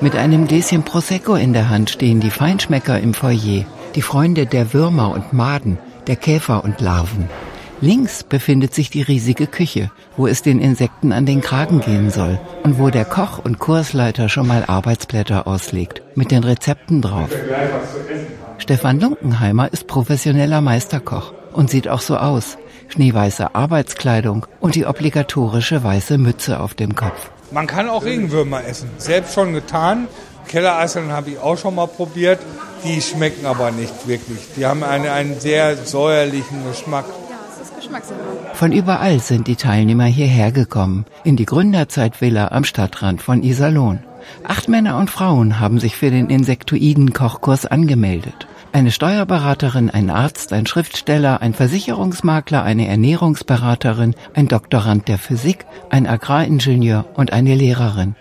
Mit einem Gläschen Prosecco in der Hand stehen die Feinschmecker im Foyer, die Freunde der Würmer und Maden, der Käfer und Larven. Links befindet sich die riesige Küche, wo es den Insekten an den Kragen gehen soll und wo der Koch und Kursleiter schon mal Arbeitsblätter auslegt, mit den Rezepten drauf. Stefan Lunkenheimer ist professioneller Meisterkoch und sieht auch so aus. Schneeweiße Arbeitskleidung und die obligatorische weiße Mütze auf dem Kopf. Man kann auch Regenwürmer essen. Selbst schon getan. Kellereiseln habe ich auch schon mal probiert. Die schmecken aber nicht wirklich. Die haben eine, einen sehr säuerlichen Geschmack. Von überall sind die Teilnehmer hierher gekommen, in die Gründerzeitvilla am Stadtrand von Iserlohn. Acht Männer und Frauen haben sich für den Insektoiden-Kochkurs angemeldet. Eine Steuerberaterin, ein Arzt, ein Schriftsteller, ein Versicherungsmakler, eine Ernährungsberaterin, ein Doktorand der Physik, ein Agraringenieur und eine Lehrerin.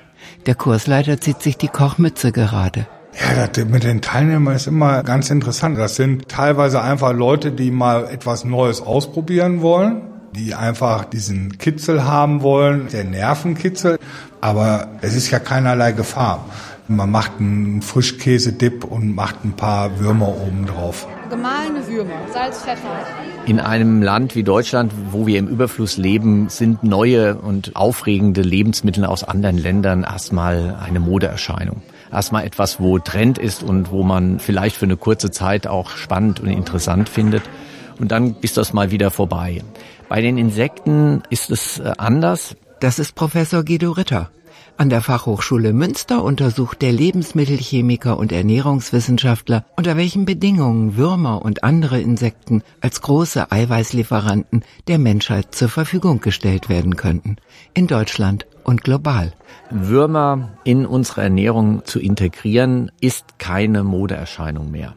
Der Kursleiter zieht sich die Kochmütze gerade. Ja, das mit den Teilnehmern ist immer ganz interessant. Das sind teilweise einfach Leute, die mal etwas Neues ausprobieren wollen, die einfach diesen Kitzel haben wollen, der Nervenkitzel. Aber es ist ja keinerlei Gefahr. Man macht einen Frischkäse-Dip und macht ein paar Würmer oben drauf. Gemahlene Würmer, Salz, Pfeffer. In einem Land wie Deutschland, wo wir im Überfluss leben, sind neue und aufregende Lebensmittel aus anderen Ländern erstmal eine Modeerscheinung erstmal etwas, wo Trend ist und wo man vielleicht für eine kurze Zeit auch spannend und interessant findet. Und dann ist das mal wieder vorbei. Bei den Insekten ist es äh, anders. Das ist Professor Guido Ritter. An der Fachhochschule Münster untersucht der Lebensmittelchemiker und Ernährungswissenschaftler, unter welchen Bedingungen Würmer und andere Insekten als große Eiweißlieferanten der Menschheit zur Verfügung gestellt werden könnten. In Deutschland und global. Würmer in unsere Ernährung zu integrieren, ist keine Modeerscheinung mehr.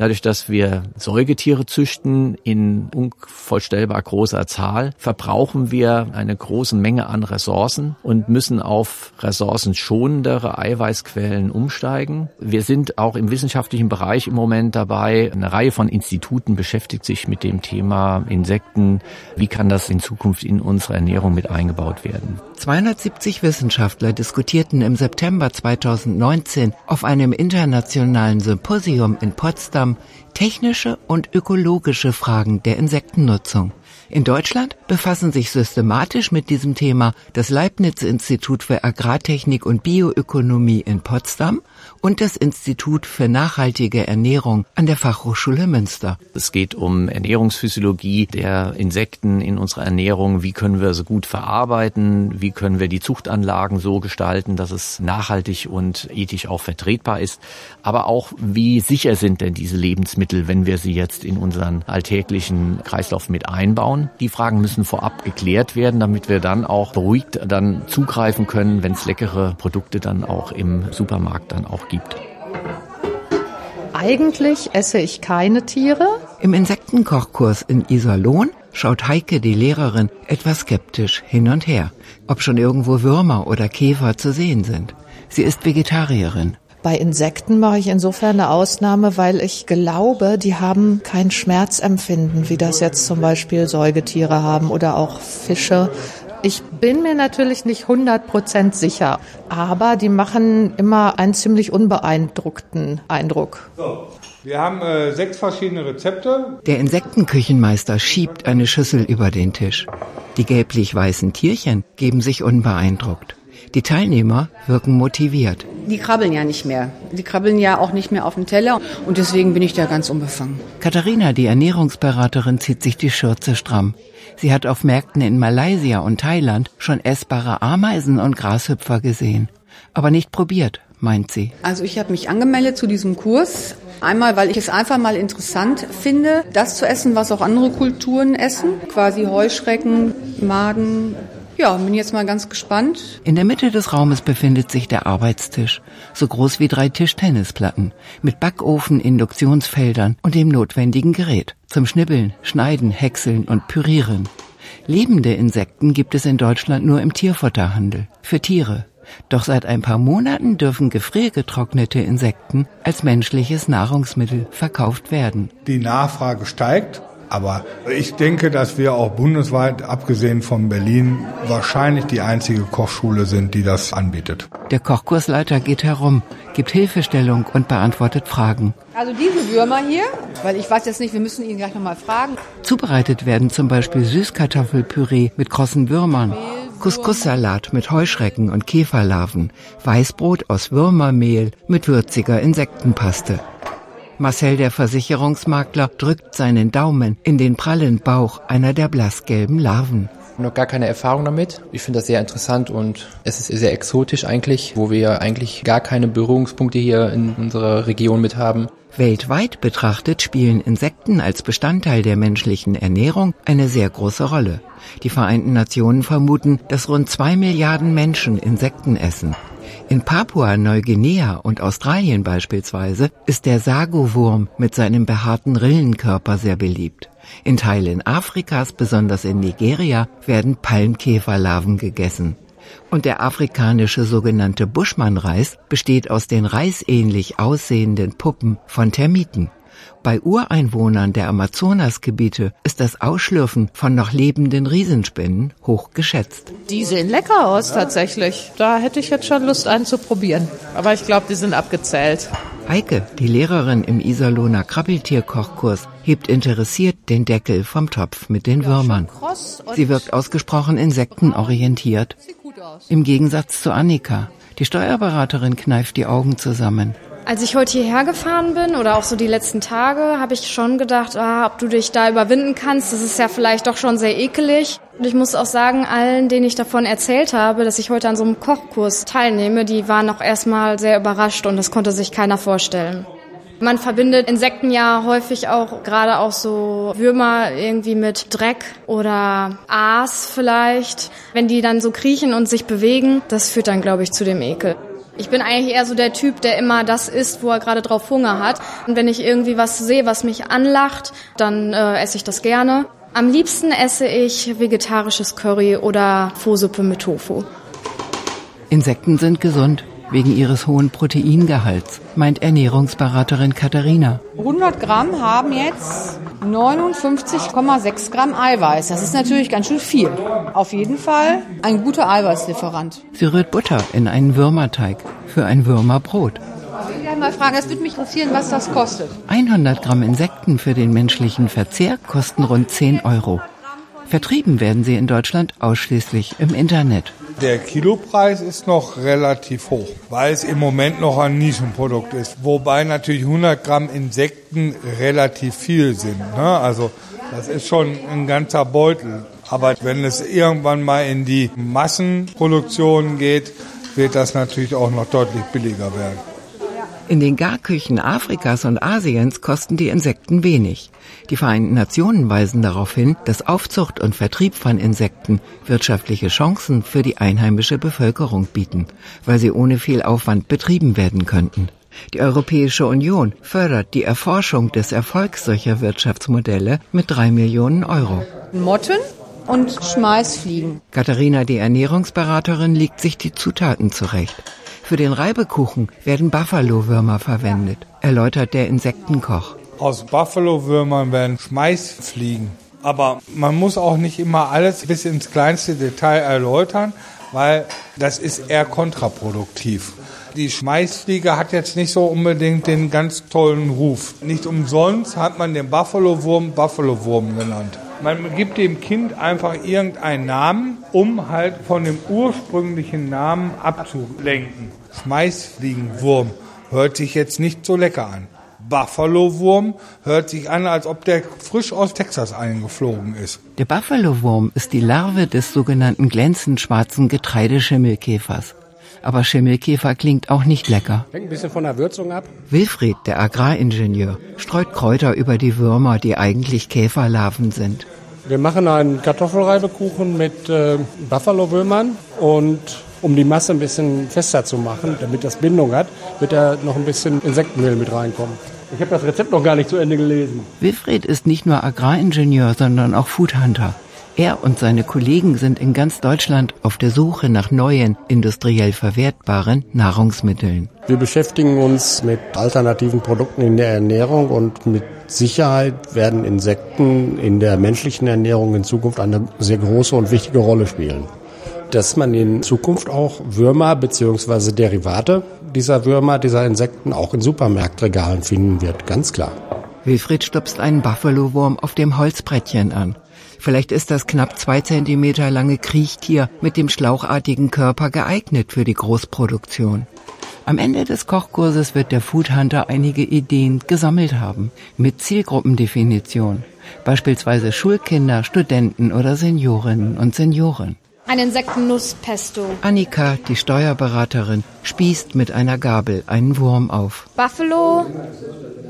Dadurch, dass wir Säugetiere züchten in unvollstellbar großer Zahl, verbrauchen wir eine große Menge an Ressourcen und müssen auf ressourcenschonendere Eiweißquellen umsteigen. Wir sind auch im wissenschaftlichen Bereich im Moment dabei. Eine Reihe von Instituten beschäftigt sich mit dem Thema Insekten. Wie kann das in Zukunft in unsere Ernährung mit eingebaut werden? 270 Wissenschaftler diskutierten im September 2019 auf einem internationalen Symposium in Potsdam technische und ökologische Fragen der Insektennutzung. In Deutschland befassen sich systematisch mit diesem Thema das Leibniz-Institut für Agrartechnik und Bioökonomie in Potsdam und das Institut für nachhaltige Ernährung an der Fachhochschule Münster. Es geht um Ernährungsphysiologie der Insekten in unserer Ernährung. Wie können wir sie gut verarbeiten? Wie können wir die Zuchtanlagen so gestalten, dass es nachhaltig und ethisch auch vertretbar ist? Aber auch, wie sicher sind denn diese Lebensmittel, wenn wir sie jetzt in unseren alltäglichen Kreislauf mit einbauen? Die Fragen müssen vorab geklärt werden, damit wir dann auch beruhigt dann zugreifen können, wenn es leckere Produkte dann auch im Supermarkt dann auch gibt. Eigentlich esse ich keine Tiere. Im Insektenkochkurs in Iserlohn schaut Heike, die Lehrerin, etwas skeptisch hin und her, ob schon irgendwo Würmer oder Käfer zu sehen sind. Sie ist Vegetarierin. Bei Insekten mache ich insofern eine Ausnahme, weil ich glaube, die haben kein Schmerzempfinden, wie das jetzt zum Beispiel Säugetiere haben oder auch Fische. Ich bin mir natürlich nicht 100% sicher, aber die machen immer einen ziemlich unbeeindruckten Eindruck. So. Wir haben äh, sechs verschiedene Rezepte. Der Insektenküchenmeister schiebt eine Schüssel über den Tisch. Die gelblich-weißen Tierchen geben sich unbeeindruckt. Die Teilnehmer wirken motiviert. Die krabbeln ja nicht mehr. Die krabbeln ja auch nicht mehr auf dem Teller und deswegen bin ich da ganz unbefangen. Katharina, die Ernährungsberaterin, zieht sich die Schürze stramm. Sie hat auf Märkten in Malaysia und Thailand schon essbare Ameisen und Grashüpfer gesehen. Aber nicht probiert, meint sie. Also ich habe mich angemeldet zu diesem Kurs. Einmal, weil ich es einfach mal interessant finde, das zu essen, was auch andere Kulturen essen. Quasi Heuschrecken, Maden, ja, bin jetzt mal ganz gespannt. In der Mitte des Raumes befindet sich der Arbeitstisch, so groß wie drei Tischtennisplatten, mit Backofen, Induktionsfeldern und dem notwendigen Gerät zum Schnibbeln, Schneiden, Häckseln und Pürieren. Lebende Insekten gibt es in Deutschland nur im Tierfutterhandel, für Tiere. Doch seit ein paar Monaten dürfen gefriergetrocknete Insekten als menschliches Nahrungsmittel verkauft werden. Die Nachfrage steigt Aber ich denke, dass wir auch bundesweit, abgesehen von Berlin, wahrscheinlich die einzige Kochschule sind, die das anbietet. Der Kochkursleiter geht herum, gibt Hilfestellung und beantwortet Fragen. Also diese Würmer hier, weil ich weiß jetzt nicht, wir müssen ihn gleich nochmal fragen. Zubereitet werden zum Beispiel Süßkartoffelpüree mit krossen Würmern, Couscous-Salat mit Heuschrecken und Käferlarven, Weißbrot aus Würmermehl mit würziger Insektenpaste. Marcel der Versicherungsmakler drückt seinen Daumen in den prallen Bauch einer der blassgelben Larven. Noch gar keine Erfahrung damit. Ich finde das sehr interessant und es ist sehr exotisch eigentlich, wo wir eigentlich gar keine Berührungspunkte hier in unserer Region mit haben. Weltweit betrachtet spielen Insekten als Bestandteil der menschlichen Ernährung eine sehr große Rolle. Die Vereinten Nationen vermuten, dass rund zwei Milliarden Menschen Insekten essen. In Papua-Neuguinea und Australien beispielsweise ist der Sago-Wurm mit seinem behaarten Rillenkörper sehr beliebt. In Teilen Afrikas, besonders in Nigeria, werden Palmkäferlarven gegessen. Und der afrikanische sogenannte Buschmannreis besteht aus den reisähnlich aussehenden Puppen von Termiten. Bei Ureinwohnern der Amazonasgebiete ist das Ausschlürfen von noch lebenden Riesenspinnen hoch geschätzt. Die sehen lecker aus tatsächlich. Da hätte ich jetzt schon Lust, einen zu probieren. Aber ich glaube, die sind abgezählt. Heike, die Lehrerin im Iserlohner Krabbeltierkochkurs, hebt interessiert den Deckel vom Topf mit den Würmern. Sie wirkt ausgesprochen insektenorientiert. Im Gegensatz zu Annika. Die Steuerberaterin kneift die Augen zusammen. Als ich heute hierher gefahren bin oder auch so die letzten Tage, habe ich schon gedacht, ah, ob du dich da überwinden kannst. Das ist ja vielleicht doch schon sehr ekelig. Und ich muss auch sagen, allen, denen ich davon erzählt habe, dass ich heute an so einem Kochkurs teilnehme, die waren auch erstmal sehr überrascht und das konnte sich keiner vorstellen. Man verbindet Insekten ja häufig auch, gerade auch so Würmer irgendwie mit Dreck oder Aas vielleicht. Wenn die dann so kriechen und sich bewegen, das führt dann, glaube ich, zu dem Ekel. Ich bin eigentlich eher so der Typ, der immer das isst, wo er gerade drauf Hunger hat. Und wenn ich irgendwie was sehe, was mich anlacht, dann äh, esse ich das gerne. Am liebsten esse ich vegetarisches Curry oder Phosuppe mit Tofu. Insekten sind gesund wegen ihres hohen Proteingehalts, meint Ernährungsberaterin Katharina. 100 Gramm haben jetzt 59,6 Gramm Eiweiß. Das ist natürlich ganz schön viel. Auf jeden Fall ein guter Eiweißlieferant. Sie rührt Butter in einen Würmerteig für ein Würmerbrot. Ich will mal fragen, es würde mich interessieren, was das kostet. 100 Gramm Insekten für den menschlichen Verzehr kosten rund 10 Euro. Vertrieben werden sie in Deutschland ausschließlich im Internet. Der Kilopreis ist noch relativ hoch, weil es im Moment noch ein Nischenprodukt ist. Wobei natürlich 100 Gramm Insekten relativ viel sind. Ne? Also das ist schon ein ganzer Beutel. Aber wenn es irgendwann mal in die Massenproduktion geht, wird das natürlich auch noch deutlich billiger werden. In den Garküchen Afrikas und Asiens kosten die Insekten wenig. Die Vereinten Nationen weisen darauf hin, dass Aufzucht und Vertrieb von Insekten wirtschaftliche Chancen für die einheimische Bevölkerung bieten, weil sie ohne viel Aufwand betrieben werden könnten. Die Europäische Union fördert die Erforschung des Erfolgs solcher Wirtschaftsmodelle mit drei Millionen Euro. Motten und Schmeißfliegen. Katharina, die Ernährungsberaterin, legt sich die Zutaten zurecht. Für den Reibekuchen werden Buffalo-Würmer verwendet, erläutert der Insektenkoch. Aus Buffalo-Würmern werden Schmeißfliegen. Aber man muss auch nicht immer alles bis ins kleinste Detail erläutern, weil das ist eher kontraproduktiv. Die Schmeißfliege hat jetzt nicht so unbedingt den ganz tollen Ruf. Nicht umsonst hat man den Buffalo-Wurm Buffalo-Wurm genannt. Man gibt dem Kind einfach irgendeinen Namen, um halt von dem ursprünglichen Namen abzulenken. Schmeißfliegenwurm hört sich jetzt nicht so lecker an. Buffalo-Wurm hört sich an, als ob der frisch aus Texas eingeflogen ist. Der Buffalo-Wurm ist die Larve des sogenannten glänzend schwarzen Getreideschimmelkäfers. Aber Schimmelkäfer klingt auch nicht lecker. Hängt ein bisschen von der Würzung ab. Wilfried, der Agraringenieur, streut Kräuter über die Würmer, die eigentlich Käferlarven sind. Wir machen einen Kartoffelreibekuchen mit äh, Buffalo-Würmern und um die Masse ein bisschen fester zu machen, damit das Bindung hat, wird da noch ein bisschen Insektenmehl mit reinkommen. Ich habe das Rezept noch gar nicht zu Ende gelesen. Wilfried ist nicht nur Agraringenieur, sondern auch Foodhunter. Er und seine Kollegen sind in ganz Deutschland auf der Suche nach neuen, industriell verwertbaren Nahrungsmitteln. Wir beschäftigen uns mit alternativen Produkten in der Ernährung und mit Sicherheit werden Insekten in der menschlichen Ernährung in Zukunft eine sehr große und wichtige Rolle spielen. Dass man in Zukunft auch Würmer bzw. Derivate dieser Würmer, dieser Insekten auch in Supermarktregalen finden wird, ganz klar. Wilfried stupst einen Buffalo-Wurm auf dem Holzbrettchen an. Vielleicht ist das knapp zwei Zentimeter lange Kriechtier mit dem schlauchartigen Körper geeignet für die Großproduktion. Am Ende des Kochkurses wird der Food Hunter einige Ideen gesammelt haben, mit Zielgruppendefinition. Beispielsweise Schulkinder, Studenten oder Seniorinnen und Senioren. Ein Insektennusspesto. Annika, die Steuerberaterin, spießt mit einer Gabel einen Wurm auf. Buffalo,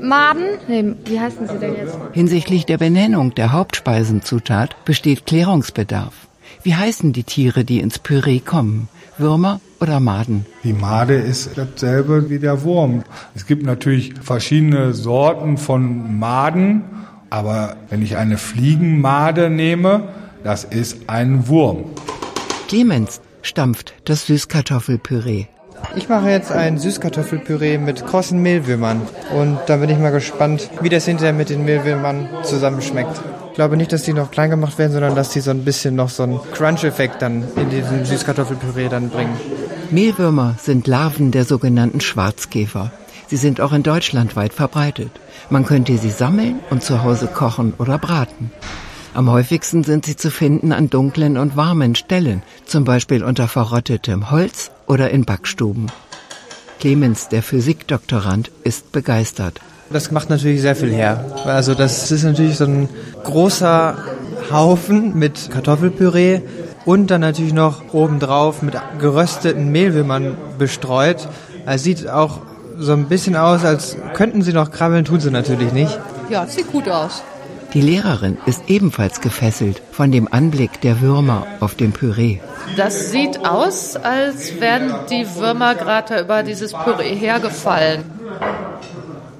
Maden, nee, wie heißen sie denn jetzt? Hinsichtlich der Benennung der Hauptspeisenzutat besteht Klärungsbedarf. Wie heißen die Tiere, die ins Püree kommen? Würmer oder Maden? Die Made ist dasselbe wie der Wurm. Es gibt natürlich verschiedene Sorten von Maden, aber wenn ich eine Fliegenmade nehme, das ist ein Wurm. Clemens stampft das Süßkartoffelpüree. Ich mache jetzt ein Süßkartoffelpüree mit krossen Mehlwürmern und da bin ich mal gespannt, wie das hinterher mit den Mehlwürmern zusammenschmeckt. Ich glaube nicht, dass die noch klein gemacht werden, sondern dass die so ein bisschen noch so einen Crunch-Effekt dann in diesem Süßkartoffelpüree dann bringen. Mehlwürmer sind Larven der sogenannten Schwarzkäfer. Sie sind auch in Deutschland weit verbreitet. Man könnte sie sammeln und zu Hause kochen oder braten. Am häufigsten sind sie zu finden an dunklen und warmen Stellen, zum Beispiel unter verrottetem Holz oder in Backstuben. Clemens, der Physikdoktorand, ist begeistert. Das macht natürlich sehr viel her. Also das ist natürlich so ein großer Haufen mit Kartoffelpüree und dann natürlich noch obendrauf mit gerösteten Mehlwürmern bestreut. Es sieht auch so ein bisschen aus, als könnten sie noch krabbeln, tun sie natürlich nicht. Ja, sieht gut aus. Die Lehrerin ist ebenfalls gefesselt von dem Anblick der Würmer auf dem Püree. Das sieht aus, als wären die Würmer gerade über dieses Püree hergefallen.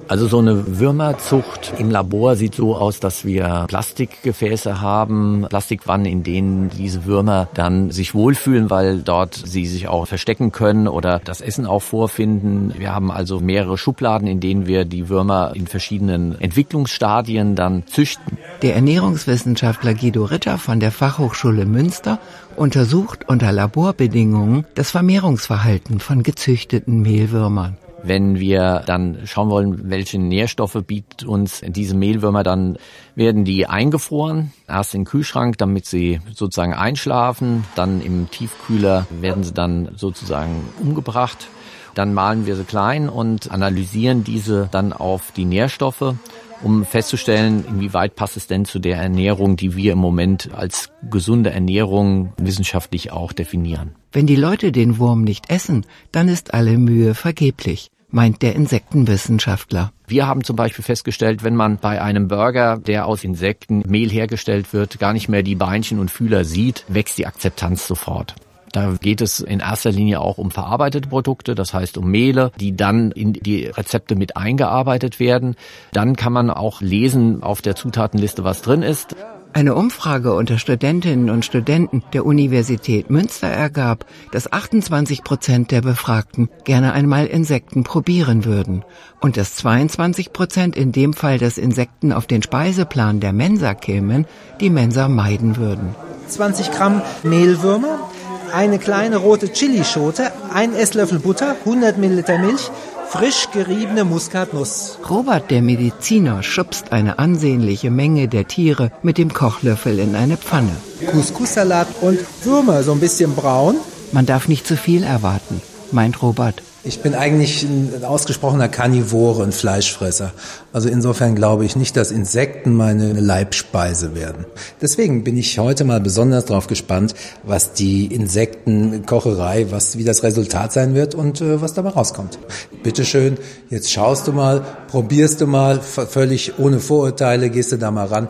Also so eine Würmerzucht im Labor sieht so aus, dass wir Plastikgefäße haben, Plastikwannen, in denen diese Würmer dann sich wohlfühlen, weil dort sie sich auch verstecken können oder das Essen auch vorfinden. Wir haben also mehrere Schubladen, in denen wir die Würmer in verschiedenen Entwicklungsstadien dann züchten. Der Ernährungswissenschaftler Guido Ritter von der Fachhochschule Münster untersucht unter Laborbedingungen das Vermehrungsverhalten von gezüchteten Mehlwürmern. Wenn wir dann schauen wollen, welche Nährstoffe bietet uns diese Mehlwürmer, dann werden die eingefroren, erst den Kühlschrank, damit sie sozusagen einschlafen, dann im Tiefkühler werden sie dann sozusagen umgebracht. Dann malen wir sie klein und analysieren diese dann auf die Nährstoffe, um festzustellen, inwieweit passt es denn zu der Ernährung, die wir im Moment als gesunde Ernährung wissenschaftlich auch definieren. Wenn die Leute den Wurm nicht essen, dann ist alle Mühe vergeblich, meint der Insektenwissenschaftler. Wir haben zum Beispiel festgestellt, wenn man bei einem Burger, der aus Insektenmehl hergestellt wird, gar nicht mehr die Beinchen und Fühler sieht, wächst die Akzeptanz sofort. Da geht es in erster Linie auch um verarbeitete Produkte, das heißt um Mehle, die dann in die Rezepte mit eingearbeitet werden. Dann kann man auch lesen auf der Zutatenliste, was drin ist. Eine Umfrage unter Studentinnen und Studenten der Universität Münster ergab, dass 28 Prozent der Befragten gerne einmal Insekten probieren würden und dass 22 Prozent in dem Fall, dass Insekten auf den Speiseplan der Mensa kämen, die Mensa meiden würden. 20 Gramm Mehlwürmer, eine kleine rote Chilischote, ein Esslöffel Butter, 100 Milliliter Milch, frisch geriebene Muskatnuss. Robert, der Mediziner, schubst eine ansehnliche Menge der Tiere mit dem Kochlöffel in eine Pfanne. Couscous-Salat und Würmer, so ein bisschen braun. Man darf nicht zu viel erwarten, meint Robert. Ich bin eigentlich ein ausgesprochener Karnivore, ein Fleischfresser. Also insofern glaube ich nicht, dass Insekten meine Leibspeise werden. Deswegen bin ich heute mal besonders darauf gespannt, was die Insektenkocherei, was, wie das Resultat sein wird und äh, was dabei rauskommt. Bitteschön, jetzt schaust du mal, probierst du mal, völlig ohne Vorurteile gehst du da mal ran.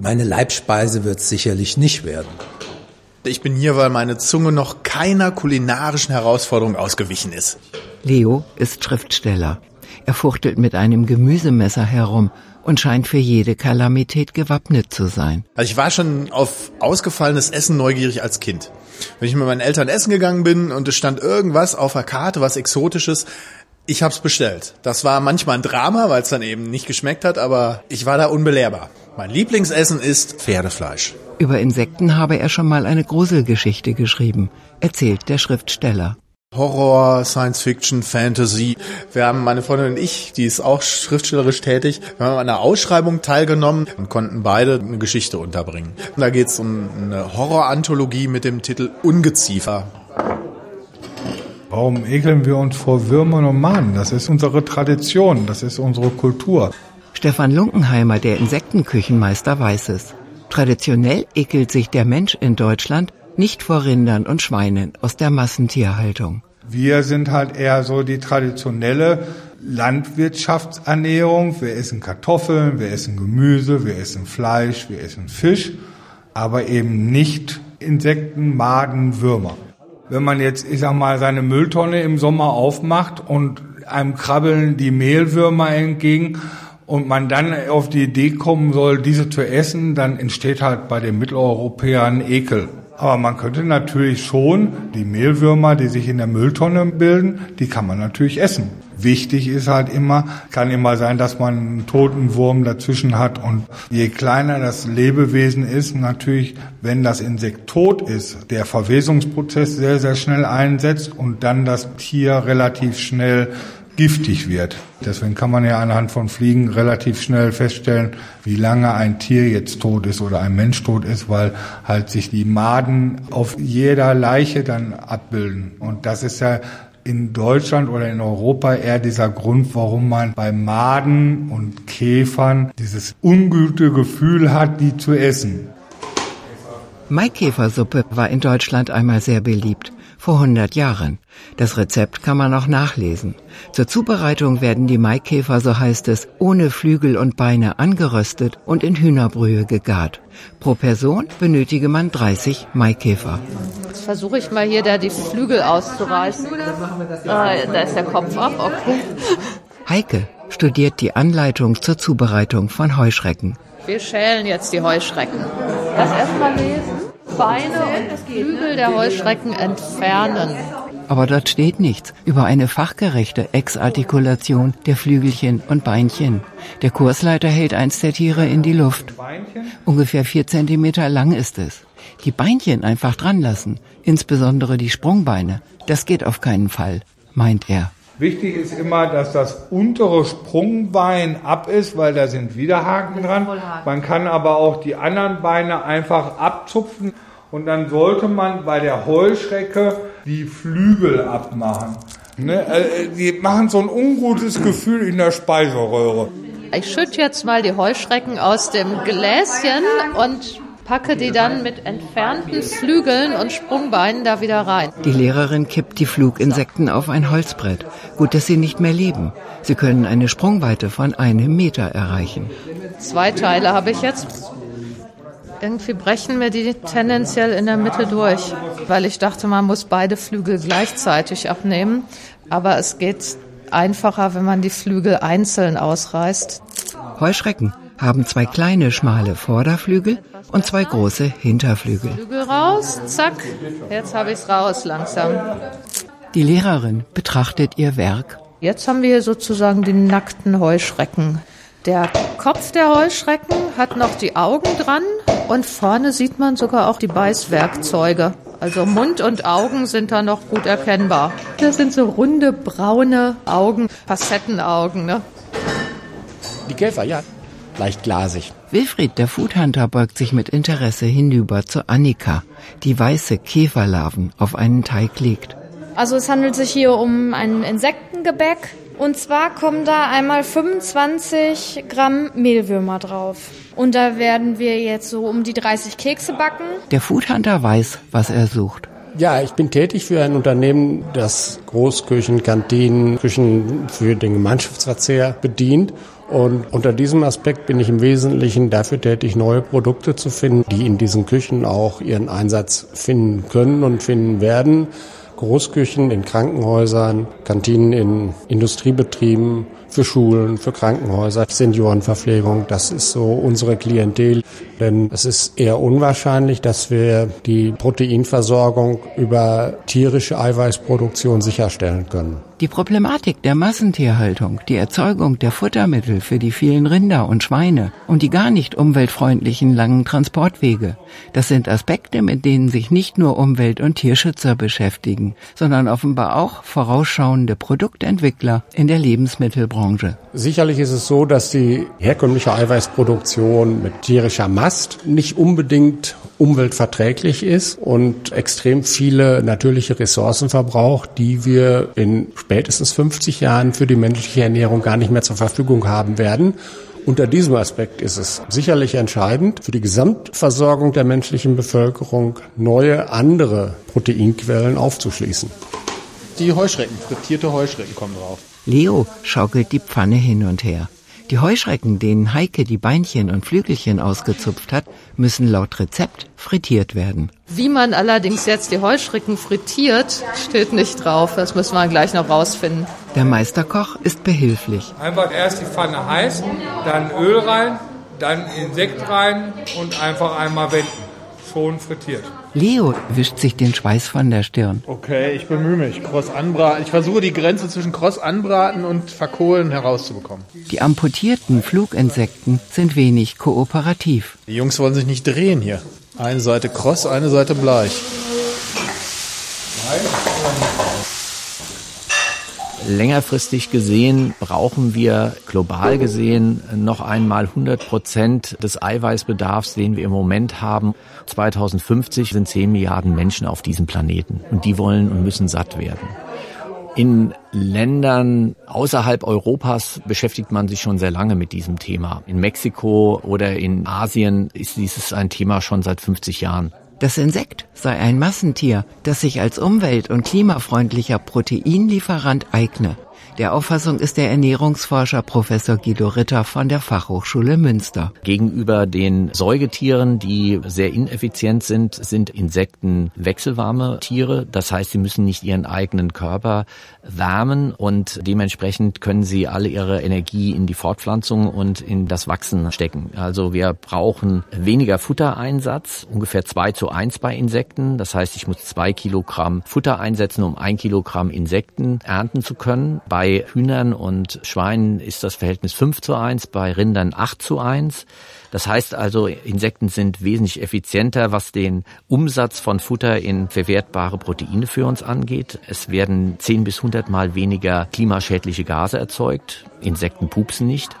Meine Leibspeise wird sicherlich nicht werden. Ich bin hier, weil meine Zunge noch keiner kulinarischen Herausforderung ausgewichen ist. Leo ist Schriftsteller. Er fuchtelt mit einem Gemüsemesser herum und scheint für jede Kalamität gewappnet zu sein. Also ich war schon auf ausgefallenes Essen neugierig als Kind. Wenn ich mit meinen Eltern essen gegangen bin und es stand irgendwas auf der Karte, was Exotisches, Ich hab's bestellt. Das war manchmal ein Drama, weil es dann eben nicht geschmeckt hat, aber ich war da unbelehrbar. Mein Lieblingsessen ist Pferdefleisch. Über Insekten habe er schon mal eine Gruselgeschichte geschrieben, erzählt der Schriftsteller. Horror, Science Fiction, Fantasy. Wir haben, meine Freundin und ich, die ist auch schriftstellerisch tätig, wir haben an einer Ausschreibung teilgenommen und konnten beide eine Geschichte unterbringen. Und da geht es um eine Horroranthologie mit dem Titel Ungeziefer. Warum ekeln wir uns vor Würmern und Maden? Das ist unsere Tradition, das ist unsere Kultur. Stefan Lunkenheimer, der Insektenküchenmeister, weiß es. Traditionell ekelt sich der Mensch in Deutschland nicht vor Rindern und Schweinen aus der Massentierhaltung. Wir sind halt eher so die traditionelle Landwirtschaftsernährung. Wir essen Kartoffeln, wir essen Gemüse, wir essen Fleisch, wir essen Fisch, aber eben nicht Insekten, Maden, Würmer. Wenn man jetzt, ich sag mal, seine Mülltonne im Sommer aufmacht und einem krabbeln die Mehlwürmer entgegen und man dann auf die Idee kommen soll, diese zu essen, dann entsteht halt bei den Mitteleuropäern Ekel. Aber man könnte natürlich schon die Mehlwürmer, die sich in der Mülltonne bilden, die kann man natürlich essen. Wichtig ist halt immer, kann immer sein, dass man einen toten Wurm dazwischen hat und je kleiner das Lebewesen ist, natürlich, wenn das Insekt tot ist, der Verwesungsprozess sehr, sehr schnell einsetzt und dann das Tier relativ schnell giftig wird. Deswegen kann man ja anhand von Fliegen relativ schnell feststellen, wie lange ein Tier jetzt tot ist oder ein Mensch tot ist, weil halt sich die Maden auf jeder Leiche dann abbilden. Und das ist ja in Deutschland oder in Europa eher dieser Grund, warum man bei Maden und Käfern dieses ungute Gefühl hat, die zu essen. Maikäfersuppe war in Deutschland einmal sehr beliebt vor 100 Jahren. Das Rezept kann man auch nachlesen. Zur Zubereitung werden die Maikäfer, so heißt es, ohne Flügel und Beine angeröstet und in Hühnerbrühe gegart. Pro Person benötige man 30 Maikäfer. Jetzt versuche ich mal hier da die Flügel auszureißen. Ah, da ist der Kopf ab, okay. Heike studiert die Anleitung zur Zubereitung von Heuschrecken. Wir schälen jetzt die Heuschrecken. Das erstmal lesen. Beine und Flügel der Heuschrecken entfernen. Aber dort steht nichts über eine fachgerechte Exartikulation der Flügelchen und Beinchen. Der Kursleiter hält eins der Tiere in die Luft. Ungefähr vier Zentimeter lang ist es. Die Beinchen einfach dran lassen, insbesondere die Sprungbeine, das geht auf keinen Fall, meint er. Wichtig ist immer, dass das untere Sprungbein ab ist, weil da sind Widerhaken dran. Man kann aber auch die anderen Beine einfach abzupfen und dann sollte man bei der Heuschrecke die Flügel abmachen. Ne? Äh, die machen so ein ungutes Gefühl in der Speiseröhre. Ich schütte jetzt mal die Heuschrecken aus dem Gläschen und packe die dann mit entfernten Flügeln und Sprungbeinen da wieder rein. Die Lehrerin kippt die Fluginsekten auf ein Holzbrett. Gut, dass sie nicht mehr leben. Sie können eine Sprungweite von einem Meter erreichen. Zwei Teile habe ich jetzt. Irgendwie brechen mir die tendenziell in der Mitte durch, weil ich dachte, man muss beide Flügel gleichzeitig abnehmen. Aber es geht einfacher, wenn man die Flügel einzeln ausreißt. Heuschrecken haben zwei kleine, schmale Vorderflügel und zwei große Hinterflügel. Flügel raus, zack, jetzt habe ich es raus langsam. Die Lehrerin betrachtet ihr Werk. Jetzt haben wir hier sozusagen die nackten Heuschrecken. Der Kopf der Heuschrecken hat noch die Augen dran und vorne sieht man sogar auch die Beißwerkzeuge. Also Mund und Augen sind da noch gut erkennbar. Das sind so runde, braune Augen, Facettenaugen. Ne? Die Käfer, ja, leicht glasig. Wilfried, der Foodhunter, beugt sich mit Interesse hinüber zu Annika, die weiße Käferlarven auf einen Teig legt. Also es handelt sich hier um ein Insektengebäck. Und zwar kommen da einmal 25 Gramm Mehlwürmer drauf. Und da werden wir jetzt so um die 30 Kekse backen. Der Foodhunter weiß, was er sucht. Ja, ich bin tätig für ein Unternehmen, das Großküchen, Kantinen, Küchen für den Gemeinschaftsverzehr bedient. Und unter diesem Aspekt bin ich im Wesentlichen dafür tätig, neue Produkte zu finden, die in diesen Küchen auch ihren Einsatz finden können und finden werden. Großküchen in Krankenhäusern, Kantinen in Industriebetrieben, für Schulen, für Krankenhäuser, Seniorenverpflegung. Das ist so unsere Klientel. Denn es ist eher unwahrscheinlich, dass wir die Proteinversorgung über tierische Eiweißproduktion sicherstellen können. Die Problematik der Massentierhaltung, die Erzeugung der Futtermittel für die vielen Rinder und Schweine und die gar nicht umweltfreundlichen langen Transportwege, das sind Aspekte, mit denen sich nicht nur Umwelt- und Tierschützer beschäftigen, sondern offenbar auch vorausschauende Produktentwickler in der Lebensmittelbranche. Sicherlich ist es so, dass die herkömmliche Eiweißproduktion mit tierischer Mast nicht unbedingt umweltverträglich ist und extrem viele natürliche Ressourcen verbraucht, die wir in spätestens 50 Jahren für die menschliche Ernährung gar nicht mehr zur Verfügung haben werden. Unter diesem Aspekt ist es sicherlich entscheidend für die Gesamtversorgung der menschlichen Bevölkerung, neue andere Proteinquellen aufzuschließen. Die Heuschrecken, frittierte Heuschrecken kommen drauf. Leo schaukelt die Pfanne hin und her. Die Heuschrecken, denen Heike die Beinchen und Flügelchen ausgezupft hat, müssen laut Rezept frittiert werden. Wie man allerdings jetzt die Heuschrecken frittiert, steht nicht drauf. Das müssen wir gleich noch rausfinden. Der Meisterkoch ist behilflich. Einfach erst die Pfanne heiß, dann Öl rein, dann Insekt rein und einfach einmal wenden. Schon frittiert. Leo wischt sich den Schweiß von der Stirn. Okay, ich bemühe mich. Kross anbraten. Ich versuche die Grenze zwischen Kross anbraten und verkohlen herauszubekommen. Die amputierten Fluginsekten sind wenig kooperativ. Die Jungs wollen sich nicht drehen hier. Eine Seite kross, eine Seite bleich. Längerfristig gesehen brauchen wir global gesehen noch einmal 100 Prozent des Eiweißbedarfs, den wir im Moment haben. 2050 sind 10 Milliarden Menschen auf diesem Planeten und die wollen und müssen satt werden. In Ländern außerhalb Europas beschäftigt man sich schon sehr lange mit diesem Thema. In Mexiko oder in Asien ist dieses ein Thema schon seit 50 Jahren. Das Insekt sei ein Massentier, das sich als umwelt- und klimafreundlicher Proteinlieferant eigne. Der Auffassung ist der Ernährungsforscher Professor Guido Ritter von der Fachhochschule Münster. Gegenüber den Säugetieren, die sehr ineffizient sind, sind Insekten wechselwarme Tiere. Das heißt, sie müssen nicht ihren eigenen Körper wärmen und dementsprechend können sie alle ihre Energie in die Fortpflanzung und in das Wachsen stecken. Also wir brauchen weniger Futtereinsatz, ungefähr zwei zu eins bei Insekten. Das heißt, ich muss zwei Kilogramm Futter einsetzen, um ein Kilogramm Insekten ernten zu können. Bei Hühnern und Schweinen ist das Verhältnis 5 zu 1, bei Rindern 8 zu 1. Das heißt also, Insekten sind wesentlich effizienter, was den Umsatz von Futter in verwertbare Proteine für uns angeht. Es werden 10 bis 100 Mal weniger klimaschädliche Gase erzeugt. Insekten pupsen nicht.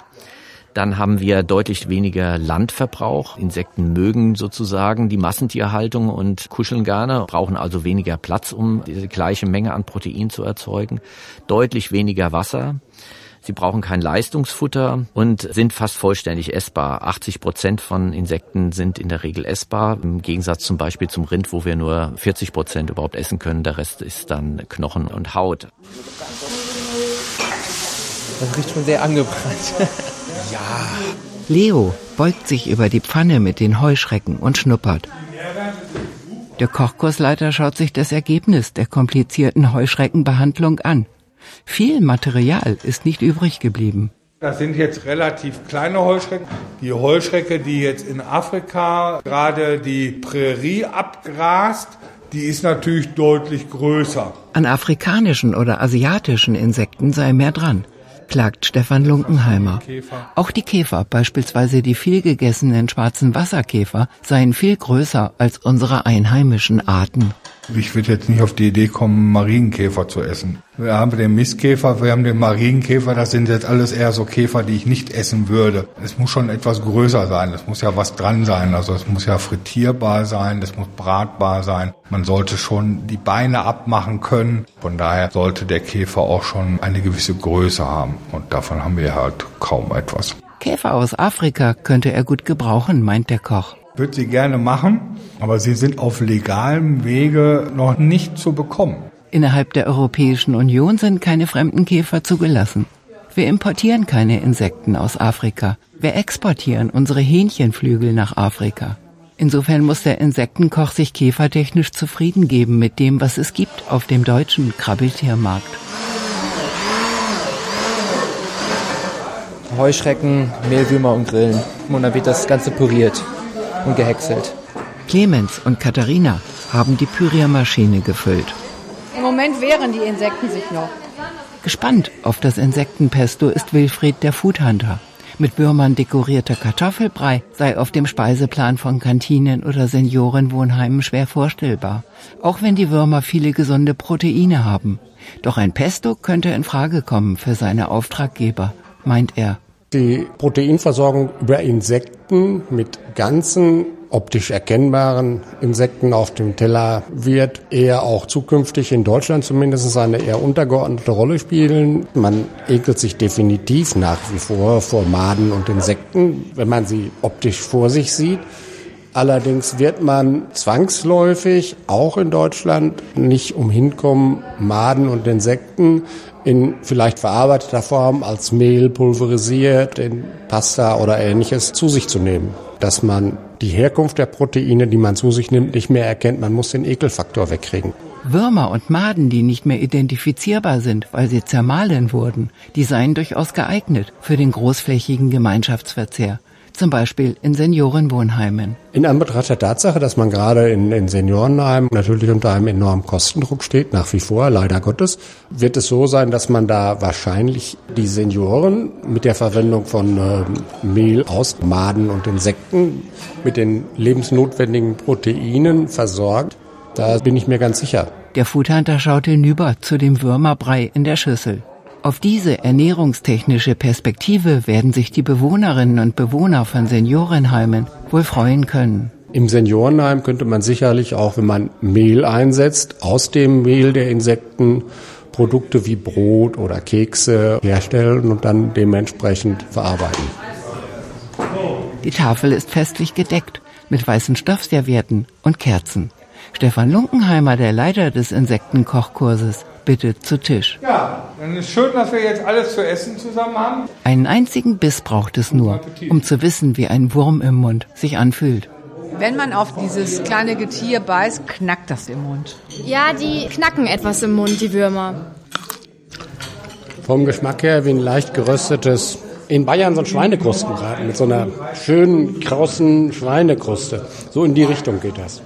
Dann haben wir deutlich weniger Landverbrauch. Insekten mögen sozusagen die Massentierhaltung und kuscheln gerne, brauchen also weniger Platz, um diese gleiche Menge an Protein zu erzeugen. Deutlich weniger Wasser. Sie brauchen kein Leistungsfutter und sind fast vollständig essbar. 80 Prozent von Insekten sind in der Regel essbar, im Gegensatz zum Beispiel zum Rind, wo wir nur 40 Prozent überhaupt essen können. Der Rest ist dann Knochen und Haut. Das riecht schon sehr angebrannt. ja. Leo beugt sich über die Pfanne mit den Heuschrecken und schnuppert. Der Kochkursleiter schaut sich das Ergebnis der komplizierten Heuschreckenbehandlung an. Viel Material ist nicht übrig geblieben. Das sind jetzt relativ kleine Heuschrecken. Die Heuschrecke, die jetzt in Afrika gerade die Prärie abgrast, die ist natürlich deutlich größer. An afrikanischen oder asiatischen Insekten sei mehr dran klagt Stefan Lunkenheimer. Auch die Käfer, beispielsweise die vielgegessenen schwarzen Wasserkäfer, seien viel größer als unsere einheimischen Arten. Ich würde jetzt nicht auf die Idee kommen, Marienkäfer zu essen. Wir haben den Mistkäfer, wir haben den Marienkäfer, das sind jetzt alles eher so Käfer, die ich nicht essen würde. Es muss schon etwas größer sein, es muss ja was dran sein, also es muss ja frittierbar sein, es muss bratbar sein. Man sollte schon die Beine abmachen können, von daher sollte der Käfer auch schon eine gewisse Größe haben und davon haben wir halt kaum etwas. Käfer aus Afrika könnte er gut gebrauchen, meint der Koch würde sie gerne machen, aber sie sind auf legalem Wege noch nicht zu bekommen. Innerhalb der Europäischen Union sind keine fremden Käfer zugelassen. Wir importieren keine Insekten aus Afrika. Wir exportieren unsere Hähnchenflügel nach Afrika. Insofern muss der Insektenkoch sich käfertechnisch zufrieden geben mit dem, was es gibt auf dem deutschen Krabbeltiermarkt. Heuschrecken, Mehlwürmer und Grillen. Und dann wird das Ganze püriert und gehäckselt. Clemens und Katharina haben die Püriermaschine gefüllt. Im Moment wehren die Insekten sich noch. Gespannt auf das Insektenpesto ist Wilfried der Foodhunter. Mit Würmern dekorierter Kartoffelbrei sei auf dem Speiseplan von Kantinen oder Seniorenwohnheimen schwer vorstellbar, auch wenn die Würmer viele gesunde Proteine haben. Doch ein Pesto könnte in Frage kommen für seine Auftraggeber, meint er. Die Proteinversorgung über Insekten mit ganzen optisch erkennbaren Insekten auf dem Teller wird eher auch zukünftig in Deutschland zumindest eine eher untergeordnete Rolle spielen. Man ekelt sich definitiv nach wie vor vor Maden und Insekten, wenn man sie optisch vor sich sieht. Allerdings wird man zwangsläufig auch in Deutschland nicht umhin kommen, Maden und Insekten in vielleicht verarbeiteter Form als Mehl pulverisiert, in Pasta oder ähnliches zu sich zu nehmen. Dass man die Herkunft der Proteine, die man zu sich nimmt, nicht mehr erkennt. Man muss den Ekelfaktor wegkriegen. Würmer und Maden, die nicht mehr identifizierbar sind, weil sie zermahlen wurden, die seien durchaus geeignet für den großflächigen Gemeinschaftsverzehr zum Beispiel in Seniorenwohnheimen. In Anbetracht der Tatsache, dass man gerade in, in Seniorenheimen natürlich unter einem enormen Kostendruck steht, nach wie vor, leider Gottes, wird es so sein, dass man da wahrscheinlich die Senioren mit der Verwendung von äh, Mehl aus Maden und Insekten mit den lebensnotwendigen Proteinen versorgt. Da bin ich mir ganz sicher. Der Foodhunter schaut hinüber zu dem Würmerbrei in der Schüssel. Auf diese ernährungstechnische Perspektive werden sich die Bewohnerinnen und Bewohner von Seniorenheimen wohl freuen können. Im Seniorenheim könnte man sicherlich auch, wenn man Mehl einsetzt, aus dem Mehl der Insekten Produkte wie Brot oder Kekse herstellen und dann dementsprechend verarbeiten. Die Tafel ist festlich gedeckt mit weißen Stoffservietten und Kerzen. Stefan Lunkenheimer, der Leiter des Insektenkochkurses, bitte zu Tisch. Ja, dann ist schön, dass wir jetzt alles zu essen zusammen haben. Einen einzigen Biss braucht es nur, um zu wissen, wie ein Wurm im Mund sich anfühlt. Wenn man auf dieses kleine Getier beißt, knackt das im Mund. Ja, die knacken etwas im Mund, die Würmer. Vom Geschmack her wie ein leicht geröstetes, in Bayern so ein Schweinekrustenbraten mit so einer schönen, krossen Schweinekruste. So in die Richtung geht das.